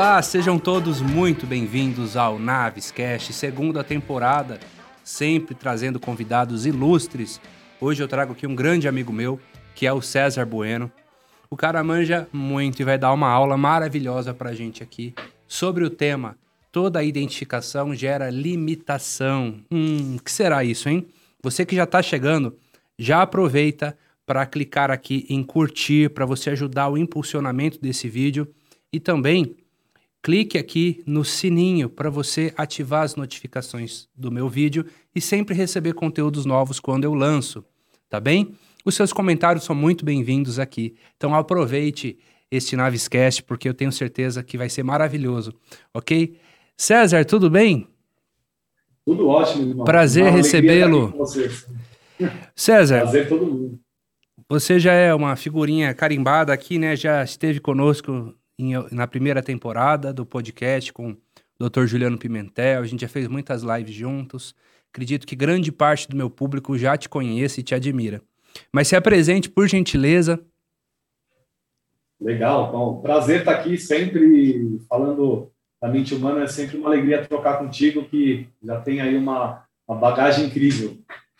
Olá, sejam todos muito bem-vindos ao Navescast, segunda temporada, sempre trazendo convidados ilustres. Hoje eu trago aqui um grande amigo meu, que é o César Bueno. O cara manja muito e vai dar uma aula maravilhosa pra gente aqui sobre o tema Toda identificação gera limitação. Hum, que será isso, hein? Você que já está chegando, já aproveita para clicar aqui em curtir para você ajudar o impulsionamento desse vídeo e também clique aqui no sininho para você ativar as notificações do meu vídeo e sempre receber conteúdos novos quando eu lanço, tá bem? Os seus comentários são muito bem-vindos aqui. Então aproveite este Navescast porque eu tenho certeza que vai ser maravilhoso, ok? César, tudo bem? Tudo ótimo, irmão. Prazer recebê-lo. César. Prazer todo mundo. Você já é uma figurinha carimbada aqui, né? Já esteve conosco em, na primeira temporada do podcast com o Dr. Juliano Pimentel. A gente já fez muitas lives juntos. Acredito que grande parte do meu público já te conhece e te admira. Mas se apresente, por gentileza. Legal, bom. Prazer estar aqui sempre falando da mente humana. É sempre uma alegria trocar contigo, que já tem aí uma, uma bagagem incrível.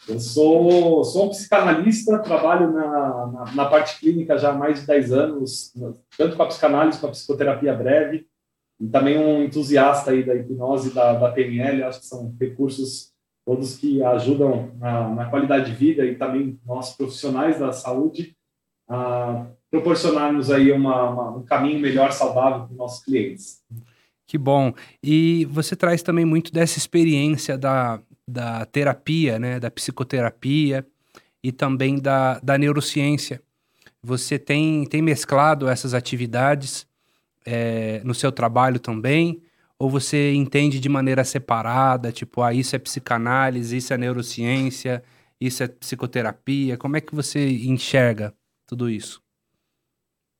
Eu sou, sou um psicanalista, trabalho na, na, na, parte clínica já há mais de 10 anos, tanto com a psicanálise, com a psicoterapia breve, e também um entusiasta aí da hipnose, da, da PNL, acho que são recursos todos que ajudam na, na qualidade de vida e também nós profissionais da saúde a proporcionarmos aí uma, uma, um caminho melhor, saudável para os nossos clientes. Que bom. E você traz também muito dessa experiência da, da terapia, né, da psicoterapia e também da, da neurociência. Você tem, tem mesclado essas atividades é, no seu trabalho também? Ou você entende de maneira separada, tipo, ah, isso é psicanálise, isso é neurociência, isso é psicoterapia? Como é que você enxerga tudo isso?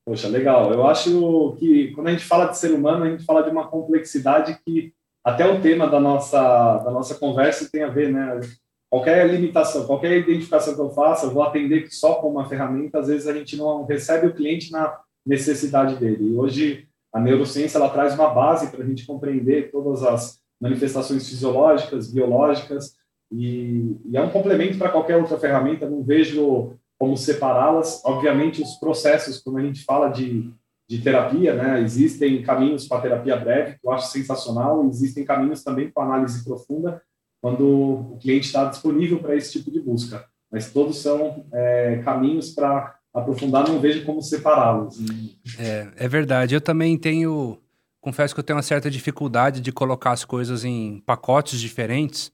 Poxa, legal. Eu acho que quando a gente fala de ser humano, a gente fala de uma complexidade que até o tema da nossa, da nossa conversa tem a ver, né? Qualquer limitação, qualquer identificação que eu faça, eu vou atender só com uma ferramenta, às vezes a gente não recebe o cliente na necessidade dele. E hoje a neurociência ela traz uma base para a gente compreender todas as manifestações fisiológicas, biológicas, e, e é um complemento para qualquer outra ferramenta, não vejo como separá-las. Obviamente, os processos, quando a gente fala de de terapia, né? Existem caminhos para terapia breve, que eu acho sensacional, existem caminhos também para análise profunda, quando o cliente está disponível para esse tipo de busca. Mas todos são é, caminhos para aprofundar, não vejo como separá-los. É, é verdade. Eu também tenho, confesso que eu tenho uma certa dificuldade de colocar as coisas em pacotes diferentes,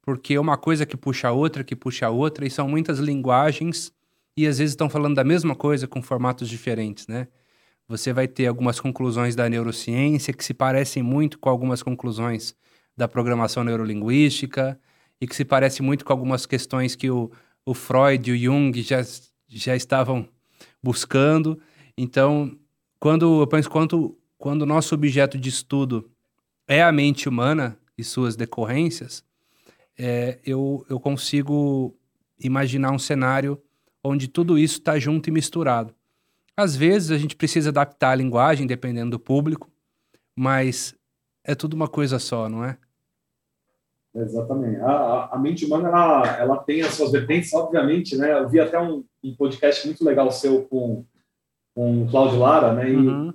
porque uma coisa que puxa a outra, que puxa a outra, e são muitas linguagens e às vezes estão falando da mesma coisa com formatos diferentes, né? Você vai ter algumas conclusões da neurociência que se parecem muito com algumas conclusões da programação neurolinguística e que se parece muito com algumas questões que o, o Freud e o Jung já, já estavam buscando. Então, quando eu penso quando, quando o nosso objeto de estudo é a mente humana e suas decorrências, é, eu, eu consigo imaginar um cenário onde tudo isso está junto e misturado. Às vezes a gente precisa adaptar a linguagem dependendo do público, mas é tudo uma coisa só, não é? Exatamente. A, a, mente humana ela, ela tem as suas vertentes, obviamente, né? Eu vi até um, um podcast muito legal seu com, com o Cláudio Lara, né? E, uhum.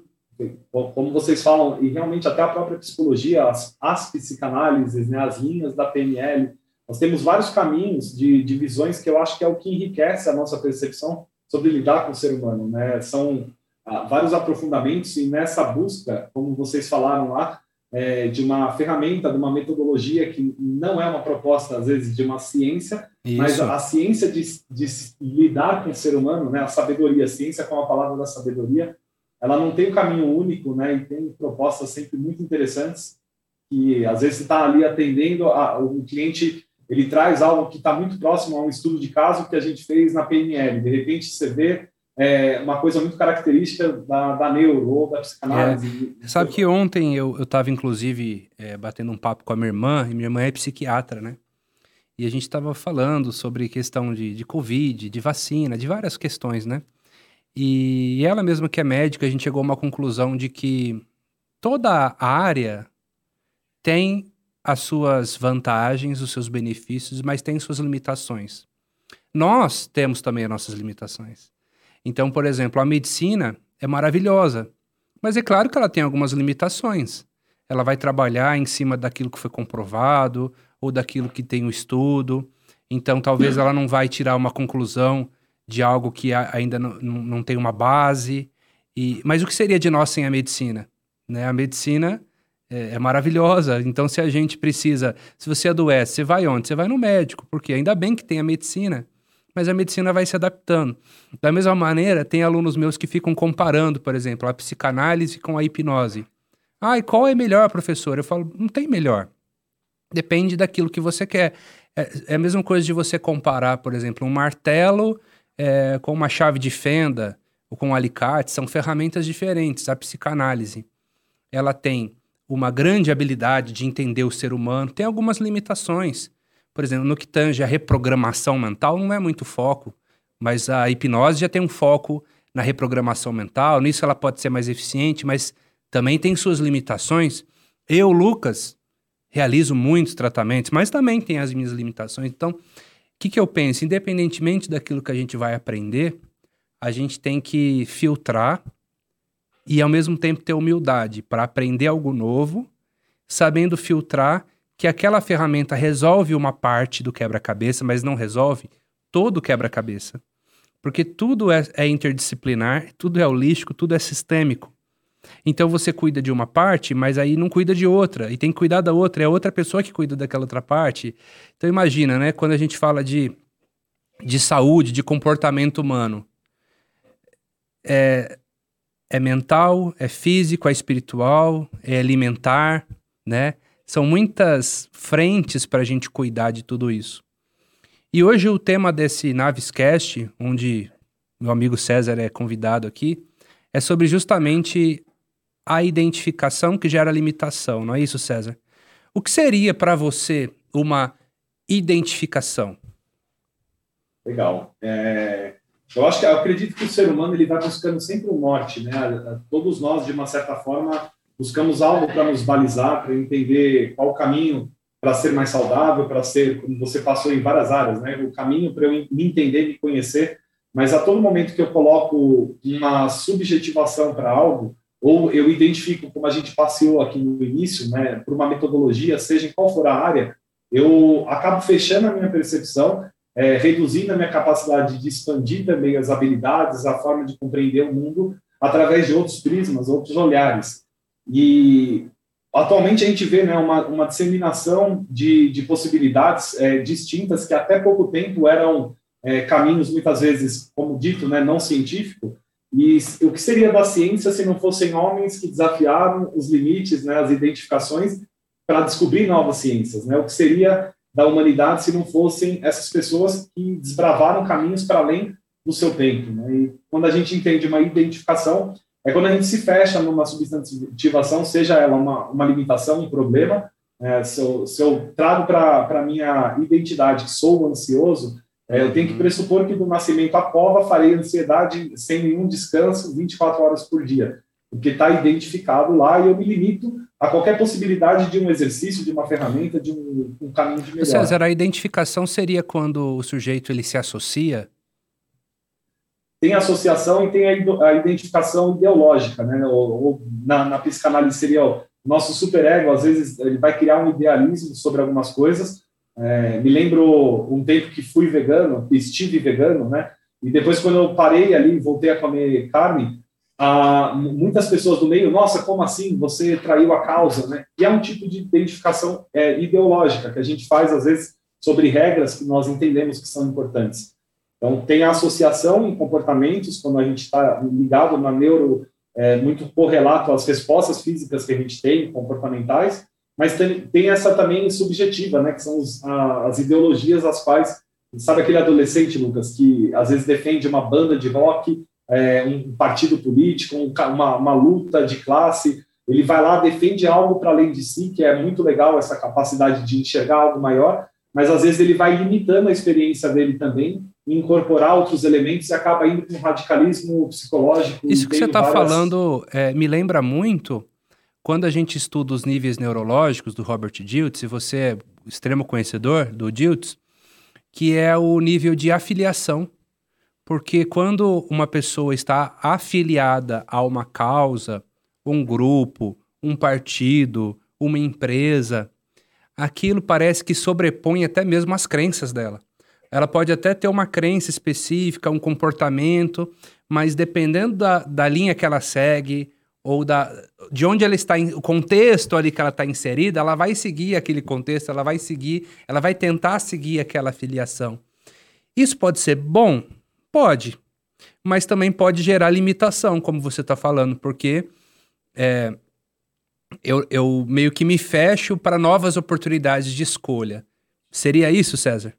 como vocês falam, e realmente até a própria psicologia, as, as psicanálises, né? As linhas da PNL, nós temos vários caminhos de, de visões que eu acho que é o que enriquece a nossa percepção sobre lidar com o ser humano, né? São ah, vários aprofundamentos e nessa busca, como vocês falaram lá, é, de uma ferramenta, de uma metodologia que não é uma proposta, às vezes, de uma ciência, Isso. mas a, a ciência de, de, lidar com o ser humano, né? A sabedoria, a ciência com a palavra da sabedoria, ela não tem um caminho único, né? E tem propostas sempre muito interessantes que, às vezes, está ali atendendo a, o cliente ele traz algo que está muito próximo a um estudo de caso que a gente fez na PNL. De repente, você vê é, uma coisa muito característica da, da neuro ou da psicanálise. É. Sabe que ontem eu estava, inclusive, é, batendo um papo com a minha irmã, e minha irmã é psiquiatra, né? E a gente estava falando sobre questão de, de Covid, de vacina, de várias questões, né? E ela mesma que é médica, a gente chegou a uma conclusão de que toda área tem as suas vantagens, os seus benefícios, mas tem suas limitações. Nós temos também as nossas limitações. Então, por exemplo, a medicina é maravilhosa, mas é claro que ela tem algumas limitações. Ela vai trabalhar em cima daquilo que foi comprovado ou daquilo que tem o estudo. Então, talvez ela não vai tirar uma conclusão de algo que ainda não, não tem uma base. E, mas o que seria de nós sem a medicina? Né? A medicina é, é, maravilhosa. Então, se a gente precisa, se você adoece, você vai onde? Você vai no médico, porque ainda bem que tem a medicina, mas a medicina vai se adaptando. Da mesma maneira, tem alunos meus que ficam comparando, por exemplo, a psicanálise com a hipnose. Ah, e qual é melhor, professor? Eu falo, não tem melhor. Depende daquilo que você quer. É, é a mesma coisa de você comparar, por exemplo, um martelo é, com uma chave de fenda ou com um alicate. São ferramentas diferentes. A psicanálise, ela tem uma grande habilidade de entender o ser humano, tem algumas limitações. Por exemplo, no que tange a reprogramação mental, não é muito foco, mas a hipnose já tem um foco na reprogramação mental, nisso ela pode ser mais eficiente, mas também tem suas limitações. Eu, Lucas, realizo muitos tratamentos, mas também tem as minhas limitações. Então, o que, que eu penso? Independentemente daquilo que a gente vai aprender, a gente tem que filtrar e, ao mesmo tempo, ter humildade para aprender algo novo, sabendo filtrar que aquela ferramenta resolve uma parte do quebra-cabeça, mas não resolve todo o quebra-cabeça. Porque tudo é, é interdisciplinar, tudo é holístico, tudo é sistêmico. Então você cuida de uma parte, mas aí não cuida de outra, e tem que cuidar da outra, é outra pessoa que cuida daquela outra parte. Então imagina, né, quando a gente fala de, de saúde, de comportamento humano, é, é mental, é físico, é espiritual, é alimentar, né? São muitas frentes para a gente cuidar de tudo isso. E hoje o tema desse Naviscast, onde meu amigo César é convidado aqui, é sobre justamente a identificação que gera limitação, não é isso, César? O que seria para você uma identificação? Legal. É, eu acho que eu acredito que o ser humano ele vai buscando sempre um norte, né? Todos nós, de uma certa forma, buscamos algo para nos balizar, para entender qual o caminho para ser mais saudável, para ser, como você passou em várias áreas, né? O caminho para eu me entender, me conhecer. Mas a todo momento que eu coloco uma subjetivação para algo, ou eu identifico, como a gente passeou aqui no início, né, por uma metodologia, seja em qual for a área, eu acabo fechando a minha percepção, é, reduzindo a minha capacidade de expandir também as habilidades, a forma de compreender o mundo através de outros prismas, outros olhares. E atualmente a gente vê né, uma, uma disseminação de, de possibilidades é, distintas que até pouco tempo eram é, caminhos, muitas vezes, como dito, né, não científico, e o que seria da ciência se não fossem homens que desafiaram os limites, né, as identificações, para descobrir novas ciências? Né? O que seria da humanidade se não fossem essas pessoas que desbravaram caminhos para além do seu tempo? Né? E quando a gente entende uma identificação, é quando a gente se fecha numa substantivação, seja ela uma, uma limitação, um problema. É, se, eu, se eu trago para a minha identidade que sou ansioso, é, eu tenho que pressupor que do nascimento à cova farei ansiedade sem nenhum descanso 24 horas por dia, porque está identificado lá e eu me limito a qualquer possibilidade de um exercício, de uma ferramenta, de um, um caminho de melhor. César, a identificação seria quando o sujeito ele se associa? Tem associação e tem a, identificação ideológica, né? Ou, ou na, na psicanálise seria o nosso superego, às vezes ele vai criar um idealismo sobre algumas coisas, é, me lembro um tempo que fui vegano, estive vegano, né? E depois, quando eu parei ali, voltei a comer carne, ah, muitas pessoas do meio, nossa, como assim? Você traiu a causa, né? E é um tipo de identificação é, ideológica que a gente faz, às vezes, sobre regras que nós entendemos que são importantes. Então, tem a associação em comportamentos, quando a gente está ligado na neuro, é, muito correlato às respostas físicas que a gente tem, comportamentais, mas tem, tem essa também subjetiva, né, que são os, a, as ideologias as quais, sabe aquele adolescente, Lucas, que às vezes defende uma banda de rock, é, um partido político, um, uma, uma luta de classe, ele vai lá, defende algo para além de si, que é muito legal essa capacidade de enxergar algo maior, mas às vezes ele vai limitando a experiência dele também, incorporar outros elementos e acaba indo para um radicalismo psicológico. Isso que você está várias... falando é, me lembra muito quando a gente estuda os níveis neurológicos do Robert Diltz, se você é extremo conhecedor do Diltz, que é o nível de afiliação. Porque quando uma pessoa está afiliada a uma causa, um grupo, um partido, uma empresa, aquilo parece que sobrepõe até mesmo as crenças dela. Ela pode até ter uma crença específica, um comportamento, mas dependendo da, da linha que ela segue, ou da, de onde ela está, o contexto ali que ela está inserida, ela vai seguir aquele contexto, ela vai seguir, ela vai tentar seguir aquela filiação. Isso pode ser bom? Pode. Mas também pode gerar limitação, como você está falando, porque é, eu, eu meio que me fecho para novas oportunidades de escolha. Seria isso, César?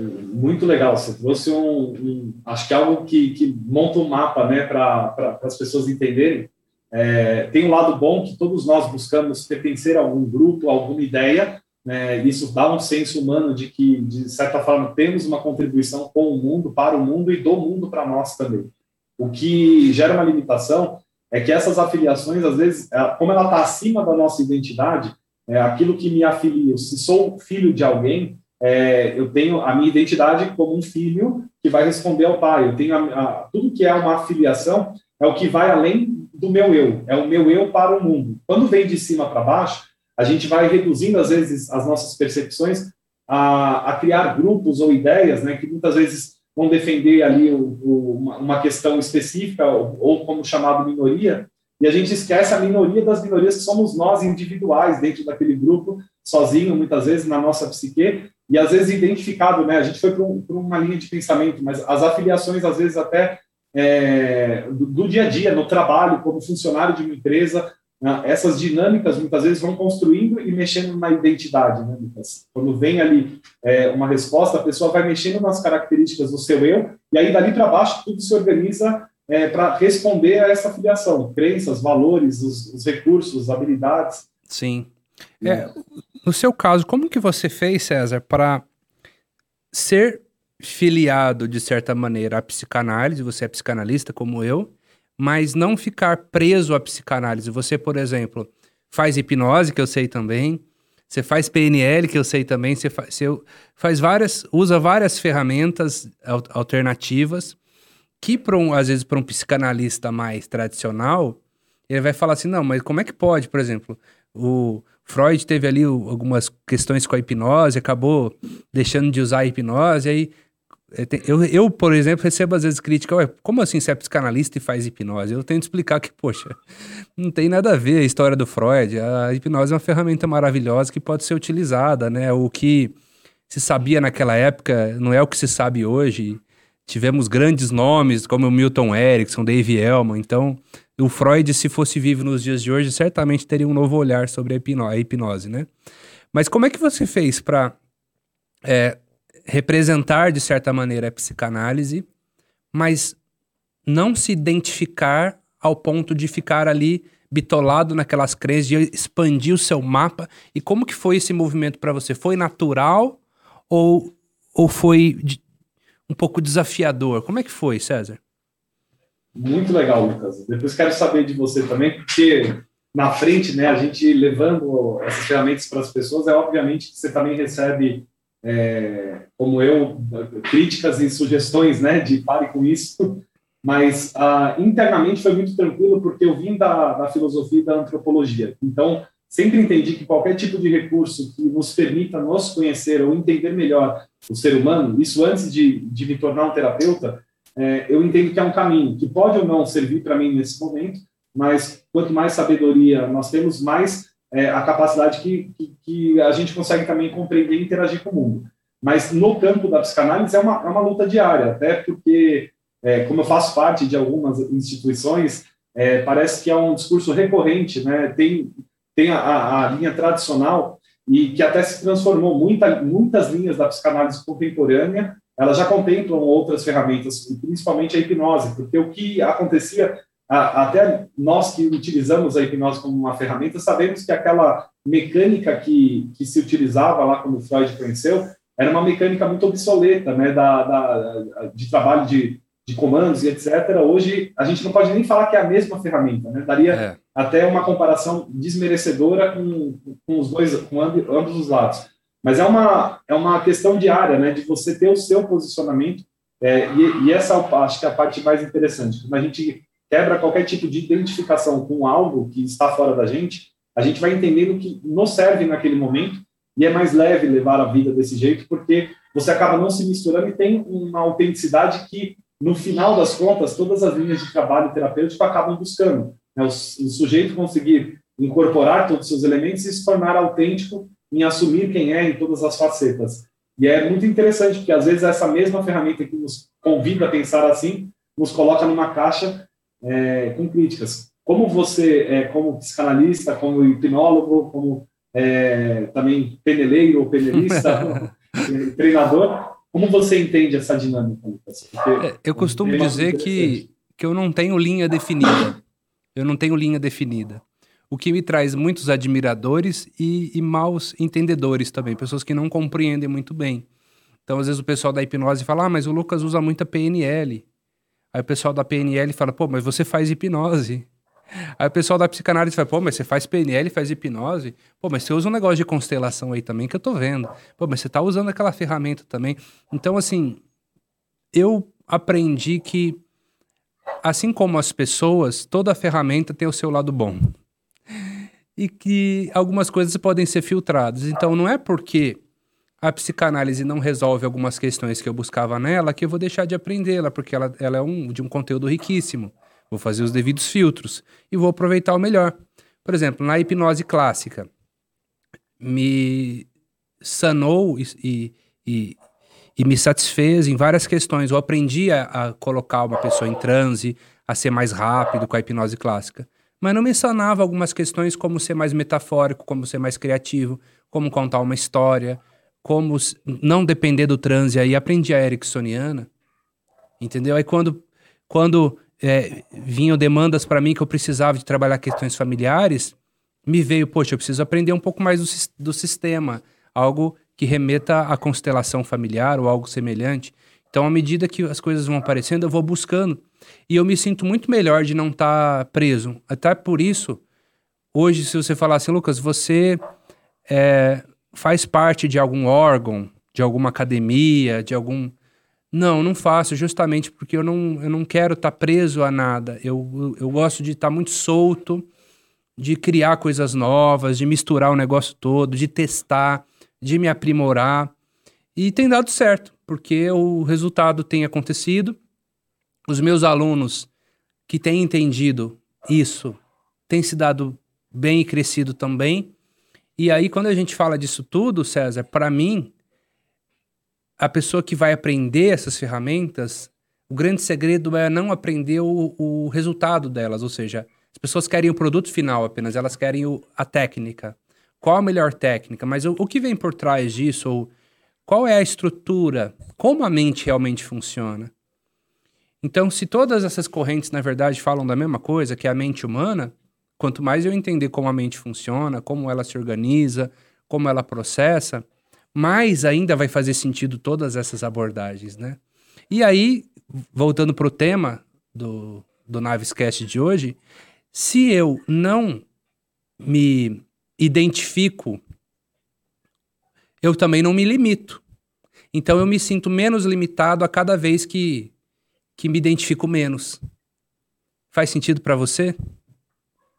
Muito legal. Você trouxe um, um acho que algo que, que monta um mapa né, para as pessoas entenderem é, tem um lado bom que todos nós buscamos pertencer a algum grupo, a alguma ideia, né? isso dá um senso humano de que, de certa forma, temos uma contribuição com o mundo, para o mundo e do mundo para nós também. O que gera uma limitação é que essas afiliações, às vezes, como ela está acima da nossa identidade, é, aquilo que me afilia, se sou filho de alguém, é, eu tenho a minha identidade como um filho que vai responder ao pai. Eu tenho a, a, tudo que é uma afiliação é o que vai além do meu eu, é o meu eu para o mundo. Quando vem de cima para baixo, a gente vai reduzindo, às vezes, as nossas percepções a, a criar grupos ou ideias, né, que muitas vezes vão defender ali o, o, uma, questão específica, ou, ou, como chamado minoria, e a gente esquece a minoria das minorias que somos nós individuais dentro daquele grupo, sozinho, muitas vezes, na nossa psique, e às vezes identificado, né, a gente foi para um, uma linha de pensamento, mas as afiliações, às vezes, até é, do, do, dia a dia, no trabalho, como funcionário de uma empresa, essas dinâmicas muitas vezes vão construindo e mexendo na identidade, né, Lucas? Quando vem ali é, uma resposta, a pessoa vai mexendo nas características do seu eu, e aí dali para baixo tudo se organiza é, para responder a essa filiação, crenças, valores, os, os recursos, habilidades. Sim. É, no seu caso, como que você fez, César, para ser filiado, de certa maneira, à psicanálise, você é psicanalista como eu, mas não ficar preso à psicanálise. Você, por exemplo, faz hipnose, que eu sei também, você faz PNL, que eu sei também, você faz, você faz várias, usa várias ferramentas alternativas que, um, às vezes, para um psicanalista mais tradicional, ele vai falar assim, não, mas como é que pode, por exemplo, o Freud teve ali algumas questões com a hipnose, acabou deixando de usar a hipnose, aí eu, eu, por exemplo, recebo às vezes crítica, como assim você é psicanalista e faz hipnose? Eu tento explicar que, poxa, não tem nada a ver a história do Freud. A hipnose é uma ferramenta maravilhosa que pode ser utilizada, né? O que se sabia naquela época não é o que se sabe hoje. Tivemos grandes nomes como Milton Erickson, Dave Elman. Então, o Freud, se fosse vivo nos dias de hoje, certamente teria um novo olhar sobre a hipnose, a hipnose né? Mas como é que você fez para é, representar, de certa maneira, a psicanálise, mas não se identificar ao ponto de ficar ali bitolado naquelas crenças, de expandir o seu mapa. E como que foi esse movimento para você? Foi natural ou, ou foi de, um pouco desafiador? Como é que foi, César? Muito legal, Lucas. Depois quero saber de você também, porque na frente, né, a gente levando essas ferramentas para as pessoas, é obviamente que você também recebe é, como eu, críticas e sugestões, né, de pare com isso, mas ah, internamente foi muito tranquilo porque eu vim da, da filosofia e da antropologia. Então, sempre entendi que qualquer tipo de recurso que nos permita nos conhecer ou entender melhor o ser humano, isso antes de, de me tornar um terapeuta, é, eu entendo que é um caminho que pode ou não servir para mim nesse momento, mas quanto mais sabedoria nós temos, mais é, a capacidade que, que, que, a gente consegue também compreender e interagir com o mundo. Mas no campo da psicanálise é uma, é uma luta diária, até porque, é, como eu faço parte de algumas instituições, é, parece que é um discurso recorrente, né? tem, tem a, a, linha tradicional e que até se transformou, muita, muitas linhas da psicanálise contemporânea, elas já contemplam outras ferramentas, principalmente a hipnose, porque o que acontecia até nós que utilizamos a hipnose como uma ferramenta, sabemos que aquela mecânica que, que se utilizava lá quando Freud conheceu era uma mecânica muito obsoleta, né, da, da de trabalho de, de comandos e etc. Hoje a gente não pode nem falar que é a mesma ferramenta, né? Daria é. até uma comparação desmerecedora com, com os dois, com ambos os lados. Mas é uma é uma questão diária, né? De você ter o seu posicionamento é, e, e, essa acho que é a parte mais interessante. Quando a gente quebra qualquer tipo de identificação com algo que está fora da gente, a gente vai entendendo que nos serve naquele momento e é mais leve levar a vida desse jeito, porque você acaba não se misturando e tem uma autenticidade que no final das contas, todas as linhas de trabalho terapêutico acabam buscando. Né? O, o, sujeito conseguir incorporar todos os seus elementos e se tornar autêntico em assumir quem é em todas as facetas. E é muito interessante, porque às vezes essa mesma ferramenta que nos convida a pensar assim, nos coloca numa caixa é, com críticas. Como você, é, como psicanalista, como hipnólogo, como é, também peneleiro ou penelista, treinador, como você entende essa dinâmica, Lucas? É, eu costumo dizer que, que eu não tenho linha definida. Eu não tenho linha definida. O que me traz muitos admiradores e, e maus entendedores também, pessoas que não compreendem muito bem. Então, às vezes, o pessoal da hipnose fala: Ah, mas o Lucas usa muita PNL. Aí o pessoal da PNL fala: Pô, mas você faz hipnose. Aí o pessoal da psicanálise fala, pô, mas você faz PNL, faz hipnose? Pô, mas você usa um negócio de constelação aí também que eu tô vendo. Pô, mas você tá usando aquela ferramenta também. Então, assim, eu aprendi que, assim como as pessoas, toda ferramenta tem o seu lado bom. E que algumas coisas podem ser filtradas. Então, não é porque a psicanálise não resolve algumas questões que eu buscava nela que eu vou deixar de aprendê-la, porque ela, ela é um, de um conteúdo riquíssimo vou fazer os devidos filtros e vou aproveitar o melhor. Por exemplo, na hipnose clássica, me sanou e, e, e me satisfez em várias questões. Eu aprendi a, a, colocar uma pessoa em transe, a ser mais rápido com a hipnose clássica. Mas não me sanava algumas questões como ser mais metafórico, como ser mais criativo, como contar uma história, como não depender do transe. Aí aprendi a ericksoniana, entendeu? Aí quando, quando é, vinham demandas para mim que eu precisava de trabalhar questões familiares, me veio, poxa, eu preciso aprender um pouco mais do, do sistema, algo que remeta à constelação familiar ou algo semelhante. Então, à medida que as coisas vão aparecendo, eu vou buscando. E eu me sinto muito melhor de não estar tá preso. Até por isso, hoje, se você falar assim, Lucas, você é, faz parte de algum órgão, de alguma academia, de algum não, não faço, justamente porque eu não, eu não quero estar tá preso a nada. Eu, eu, gosto de estar tá muito solto, de criar coisas novas, de misturar o negócio todo, de testar, de me aprimorar. E tem dado certo, porque o resultado tem acontecido. Os meus alunos que têm entendido isso têm se dado bem e crescido também. E aí, quando a gente fala disso tudo, César, para mim, a pessoa que vai aprender essas ferramentas, o grande segredo é não aprender o, o resultado delas, ou seja, as pessoas querem o produto final apenas, elas querem o, a técnica. Qual a melhor técnica? Mas o, o que vem por trás disso? Ou qual é a estrutura? Como a mente realmente funciona? Então, se todas essas correntes, na verdade, falam da mesma coisa, que é a mente humana, quanto mais eu entender como a mente funciona, como ela se organiza, como ela processa, mais ainda vai fazer sentido todas essas abordagens, né? E aí, voltando para o tema do, do Navescast de hoje, se eu não me identifico, eu também não me limito. Então eu me sinto menos limitado a cada vez que, que me identifico menos. Faz sentido para você?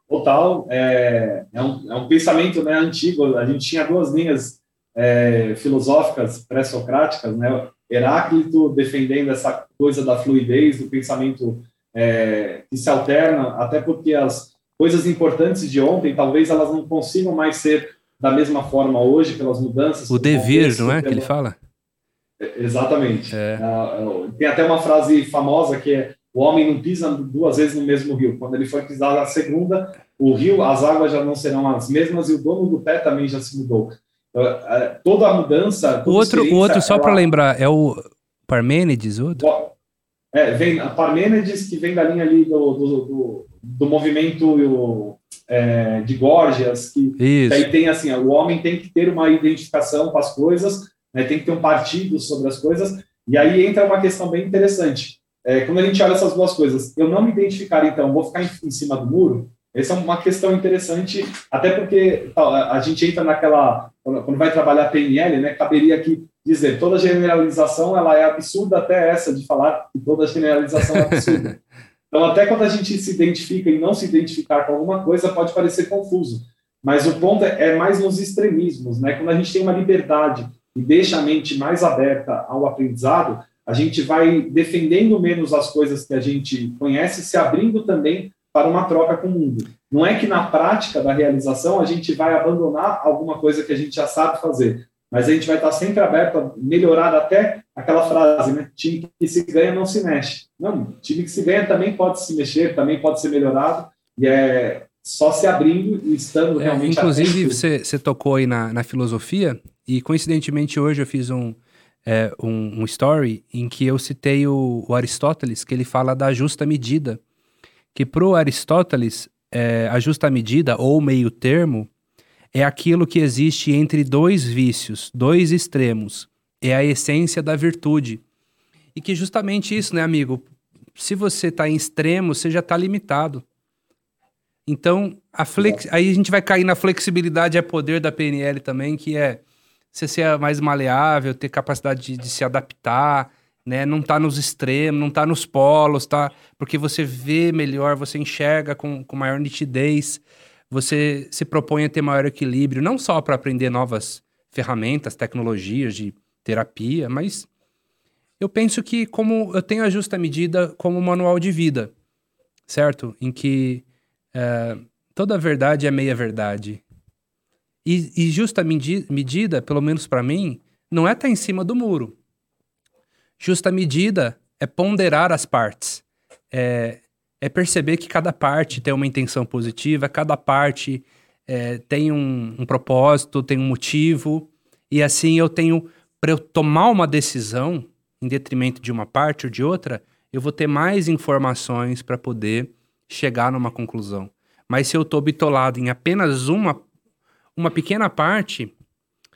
Total. É, é, um, é um pensamento né, antigo. A gente tinha duas linhas é, filosóficas pré-socráticas, né? Heráclito defendendo essa coisa da fluidez do pensamento é, que se alterna, até porque as coisas importantes de ontem talvez elas não consigam mais ser da mesma forma hoje pelas mudanças. O devir, não é que ele fala? É, exatamente. É. Uh, tem até uma frase famosa que é o homem não pisa duas vezes no mesmo rio. Quando ele for pisar a segunda, o rio, as águas já não serão as mesmas e o dono do pé também já se mudou. Toda a mudança. Toda o outro, o outro só ela... para lembrar, é o Parmênides, outro? É, vem a Parmênides, que vem da linha ali do, do, do, do movimento é, de Gorgias, que, que, aí tem assim, o homem tem que ter uma identificação com as coisas, né, tem que ter um partido sobre as coisas, e aí entra uma questão bem interessante. É, quando a gente olha essas duas coisas, eu não me identificar, então, vou ficar em, em cima do muro, essa é uma questão interessante, até porque a gente entra naquela, quando vai trabalhar PNL, né, caberia aqui dizer, toda generalização ela é absurda, até essa de falar que toda generalização é absurda. Então, até quando a gente se identifica e não se identificar com alguma coisa, pode parecer confuso. Mas o ponto é, é mais nos extremismos, né? Quando a gente tem uma liberdade e deixa a mente mais aberta ao aprendizado, a gente vai defendendo menos as coisas que a gente conhece, se abrindo também para uma troca com o mundo. Não é que na prática da realização a gente vai abandonar alguma coisa que a gente já sabe fazer, mas a gente vai estar sempre aberto a melhorar até aquela frase, né? Time que se ganha não se mexe. Não, time que se ganha também pode se mexer, também pode ser melhorado, e é só se abrindo e estando é, realmente. É, inclusive, você, você tocou aí na, na filosofia, e coincidentemente hoje eu fiz um, é, um, um, story em que eu citei o, o, Aristóteles, que ele fala da justa medida. Que para o Aristóteles, é, a justa medida, ou meio termo, é aquilo que existe entre dois vícios, dois extremos. É a essência da virtude. E que justamente isso, né, amigo? Se você está em extremo, você já está limitado. Então, a flex... aí a gente vai cair na flexibilidade é poder da PNL também, que é você ser mais maleável, ter capacidade de, de se adaptar, né? Não tá nos extremos, não tá nos polos, tá? Porque você vê melhor, você enxerga com, com maior nitidez você se propõe a ter maior equilíbrio, não só para aprender novas ferramentas, tecnologias de terapia, mas eu penso que como eu tenho a justa medida como manual de vida, certo? Em que é, toda verdade é meia verdade. E, e justa medi medida, pelo menos para mim, não é estar tá em cima do muro. Justa medida é ponderar as partes. É, é perceber que cada parte tem uma intenção positiva, cada parte é, tem um, um, propósito, tem um motivo, e assim eu tenho, para eu tomar uma decisão em detrimento de uma parte ou de outra, eu vou ter mais informações para poder chegar numa conclusão. Mas se eu estou bitolado em apenas uma, uma pequena parte,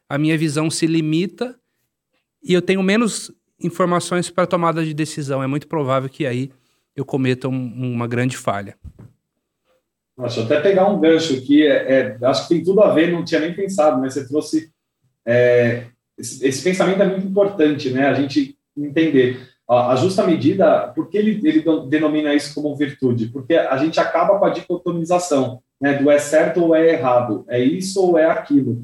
a minha visão se limita e eu tenho menos informações para tomada de decisão. É muito provável que aí eu cometa um, uma grande falha. Eu até pegar um gancho aqui, é, é, acho que tem tudo a ver, não tinha nem pensado, mas você trouxe. É, esse, esse, pensamento é muito importante, né? A gente entender. A, a justa medida, por que ele, ele denomina isso como virtude? Porque a gente acaba com a dicotomização, né? Do é certo ou é errado, é isso ou é aquilo.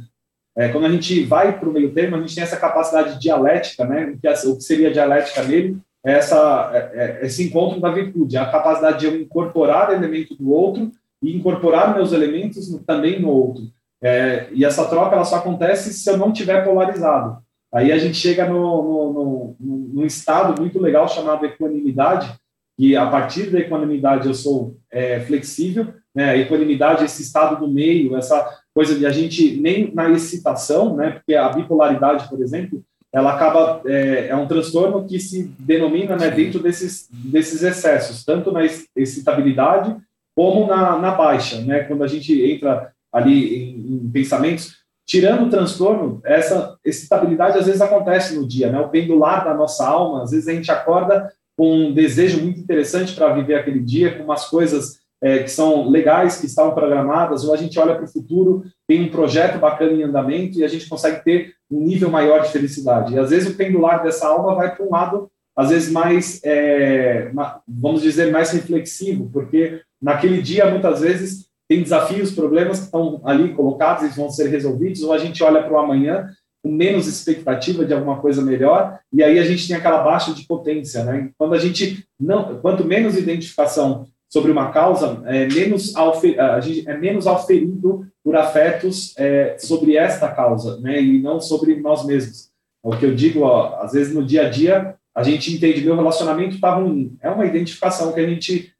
É, quando a gente vai para o meio termo, a gente tem essa capacidade dialética, né? Que, o que seria dialética nele essa, é, é, esse encontro da virtude, a capacidade de eu incorporar elemento do outro e incorporar meus elementos no, também no outro. É, e essa troca ela só acontece se eu não tiver polarizado. Aí a gente chega no, no, no, no estado muito legal chamado equanimidade, e a partir da equanimidade eu sou é, flexível, né? A equanimidade, esse estado do meio, essa coisa de a gente nem na excitação, né? Porque a bipolaridade, por exemplo, ela acaba é, é, um transtorno que se denomina né, dentro desses, desses excessos, tanto na excitabilidade como na, na baixa, né? Quando a gente entra ali em, em, pensamentos, tirando o transtorno, essa excitabilidade às vezes acontece no dia, né? O pendular da nossa alma, às vezes a gente acorda com um desejo muito interessante para viver aquele dia, com umas coisas é, que são legais, que estavam programadas, ou a gente olha para o futuro, tem um projeto bacana em andamento e a gente consegue ter um nível maior de felicidade. E às vezes o pendular dessa alma vai para um lado, às vezes mais, é, vamos dizer, mais reflexivo, porque naquele dia, muitas vezes, tem desafios, problemas que estão ali colocados e vão ser resolvidos, ou a gente olha para o amanhã com menos expectativa de alguma coisa melhor, e aí a gente tem aquela baixa de potência, né? Quando a gente não, quanto menos identificação sobre uma causa, é menos, a gente é menos auferido por afetos é, sobre esta causa, né, e não sobre nós mesmos. É o que eu digo, ó, às vezes no dia a dia, a gente entende meu relacionamento está ruim. É uma identificação que a gente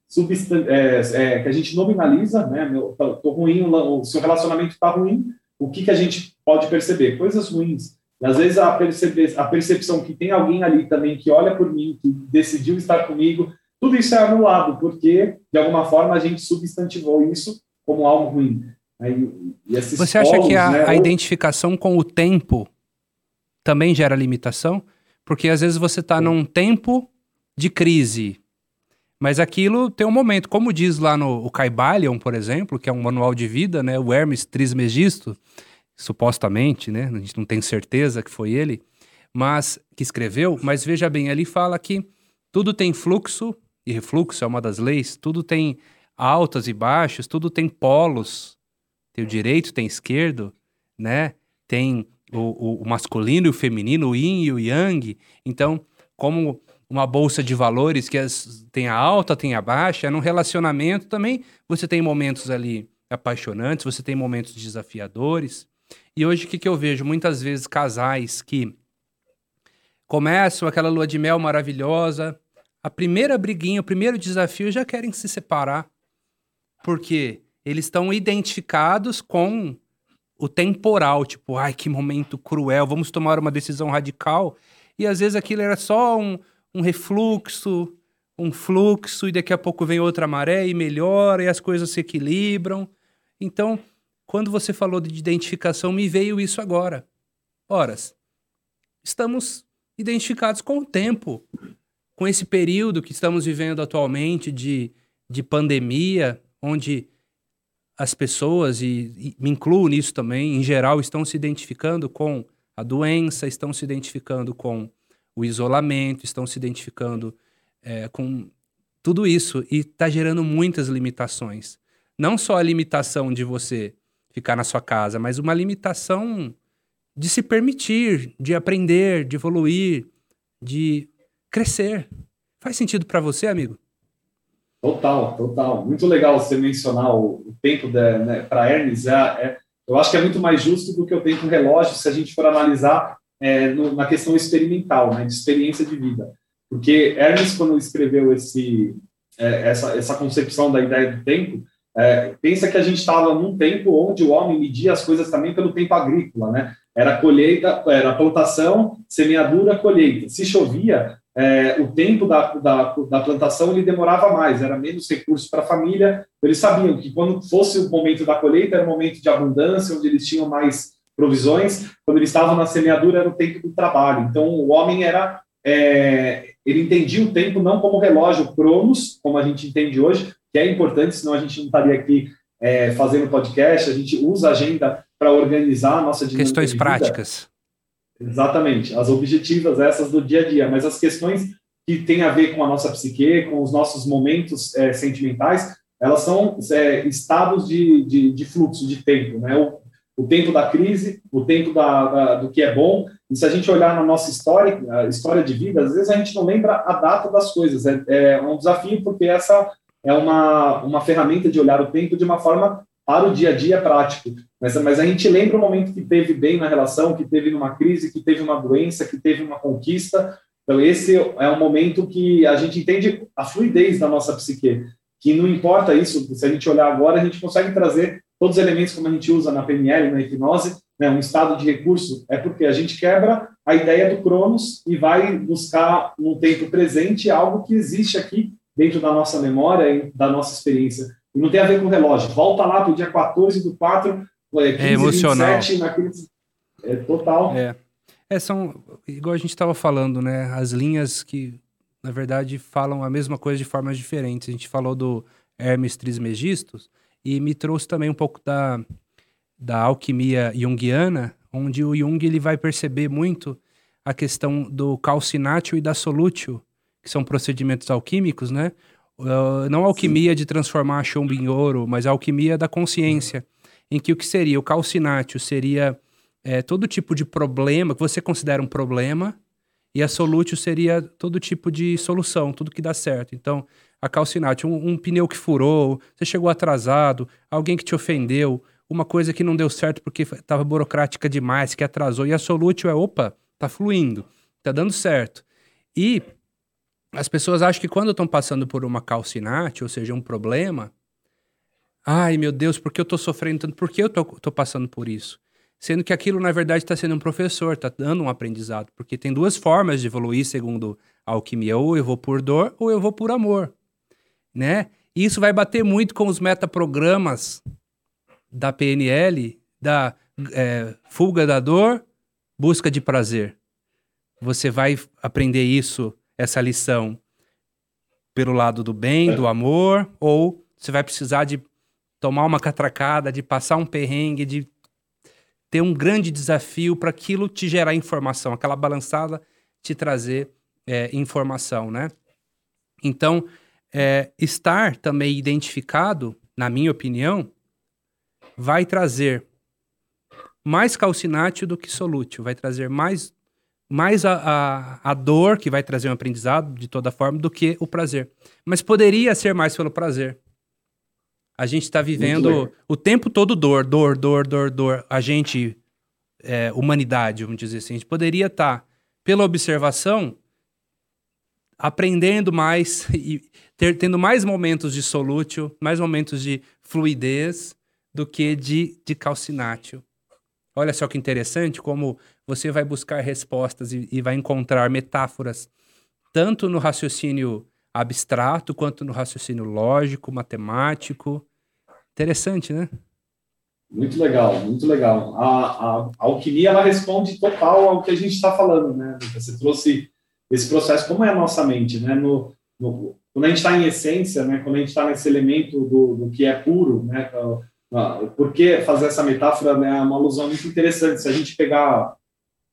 é, é, que a gente nominaliza, né, meu, tô, ruim, o seu relacionamento está ruim, o que, que a gente pode perceber? Coisas ruins. E às vezes a, percebe a percepção que tem alguém ali também que olha por mim, que decidiu estar comigo, tudo isso é anulado, porque, de alguma forma, a gente substantivou isso como algo ruim. Você acha polos, que a, né, a identificação com o tempo também gera limitação? Porque às vezes você está num tempo de crise. Mas aquilo tem um momento, como diz lá no o Caibalion, por exemplo, que é um manual de vida, né? O Hermes Trismegisto, supostamente, né? A gente não tem certeza que foi ele, mas que escreveu. Mas veja bem, ali fala que tudo tem fluxo refluxo é uma das leis. Tudo tem altas e baixos, tudo tem polos. Tem o direito, tem esquerdo, né? Tem o, o, o masculino e o feminino, o yin e o yang. Então, como uma bolsa de valores que as, tem a alta, tem a baixa, num relacionamento também você tem momentos ali apaixonantes, você tem momentos desafiadores. E hoje o que, que eu vejo? Muitas vezes casais que começam aquela lua de mel maravilhosa, a primeira briguinha, o primeiro desafio já querem se separar. Porque eles estão identificados com o temporal, tipo, ai, que momento cruel, vamos tomar uma decisão radical. E às vezes aquilo era só um, um refluxo, um fluxo, e daqui a pouco vem outra maré e melhora, e as coisas se equilibram. Então, quando você falou de identificação, me veio isso agora. Horas, estamos identificados com o tempo, com esse período que estamos vivendo atualmente de, de pandemia, onde as pessoas, e, e me incluo nisso também, em geral, estão se identificando com a doença, estão se identificando com o isolamento, estão se identificando é, com tudo isso e está gerando muitas limitações. Não só a limitação de você ficar na sua casa, mas uma limitação de se permitir, de aprender, de evoluir, de crescer. Faz sentido para você, amigo? Total, total. Muito legal você mencionar o, tempo né, para Hermes. É, é, eu acho que é muito mais justo do que o tempo relógio se a gente for analisar é, no, na questão experimental, né, de experiência de vida. Porque Hermes, quando escreveu esse, é, essa, essa concepção da ideia do tempo, é, pensa que a gente estava num tempo onde o homem media as coisas também pelo tempo agrícola, né? Era colheita, era plantação, semeadura, colheita. Se chovia, é, o tempo da, da, da, plantação ele demorava mais, era menos recursos para a família. Eles sabiam que quando fosse o momento da colheita era um momento de abundância, onde eles tinham mais provisões. Quando eles estavam na semeadura era o tempo do trabalho. Então o homem era é, ele entendia o tempo não como relógio cronos, como a gente entende hoje, que é importante, senão a gente não estaria aqui é, fazendo podcast. A gente usa a agenda para organizar a nossa dinâmica. Questões práticas. Exatamente, as objetivas, essas do dia a dia, mas as questões que têm a ver com a nossa psique, com os nossos momentos é, sentimentais, elas são é, estados de, de, de, fluxo de tempo, né? O, o tempo da crise, o tempo da, da, do que é bom. E se a gente olhar na nossa história, a história de vida, às vezes a gente não lembra a data das coisas. É, é um desafio porque essa é uma, uma ferramenta de olhar o tempo de uma forma para o dia a dia prático. Mas, mas a gente lembra o momento que teve bem na relação, que teve numa crise, que teve uma doença, que teve uma conquista. Então, esse é um momento que a gente entende a fluidez da nossa psique, que não importa isso, se a gente olhar agora, a gente consegue trazer todos os elementos como a gente usa na PNL, na hipnose, né, um estado de recurso, é porque a gente quebra a ideia do Cronos e vai buscar no tempo presente algo que existe aqui dentro da nossa memória e da nossa experiência. E não tem a ver com o relógio. Volta lá para o dia 14 do 4, 15, é emocional. 27, naquele... É total. É. é, são, igual a gente estava falando, né? As linhas que, na verdade, falam a mesma coisa de formas diferentes. A gente falou do Hermes Trismegistus e me trouxe também um pouco da, da alquimia junguiana, onde o Jung ele vai perceber muito a questão do calcinátil e da solútil, que são procedimentos alquímicos, né? Uh, não a alquimia Sim. de transformar chumbo em ouro, mas a alquimia da consciência, em que o que seria o calcinátil seria é, todo tipo de problema que você considera um problema, e a solútil seria todo tipo de solução, tudo que dá certo. Então, a calcinátil, um, um pneu que furou, você chegou atrasado, alguém que te ofendeu, uma coisa que não deu certo porque estava burocrática demais, que atrasou, e a solútil é, opa, tá fluindo, tá dando certo. E as pessoas acham que quando estão passando por uma calcinate, ou seja, um problema, ai meu Deus, por que eu estou sofrendo tanto? Por que eu estou passando por isso? Sendo que aquilo, na verdade, está sendo um professor, está dando um aprendizado. Porque tem duas formas de evoluir, segundo a alquimia: ou eu vou por dor, ou eu vou por amor. Né? E isso vai bater muito com os metaprogramas da PNL, da é, fuga da dor, busca de prazer. Você vai aprender isso essa lição pelo lado do bem, é. do amor, ou você vai precisar de tomar uma catracada, de passar um perrengue, de ter um grande desafio para aquilo te gerar informação, aquela balançada te trazer é, informação, né? Então, é, estar também identificado, na minha opinião, vai trazer mais calcinátil do que solútil, vai trazer mais, mais a, a, a dor, que vai trazer um aprendizado de toda forma, do que o prazer. Mas poderia ser mais pelo prazer. A gente está vivendo o tempo todo dor, dor, dor, dor, dor. A gente, é, humanidade, vamos dizer assim, a gente poderia estar, tá, pela observação, aprendendo mais e ter, tendo mais momentos de solútil, mais momentos de fluidez do que de, de calcinátil. Olha só que interessante como você vai buscar respostas e, e vai encontrar metáforas tanto no raciocínio abstrato quanto no raciocínio lógico, matemático. Interessante, né? Muito legal, muito legal. A, a, a alquimia ela responde total ao que a gente está falando, né? Você trouxe esse processo, como é a nossa mente, né? No, no quando a gente está em essência, né? Quando a gente está nesse elemento do, do que é puro, né? Por que fazer essa metáfora? Né, é uma alusão muito interessante. Se a gente pegar,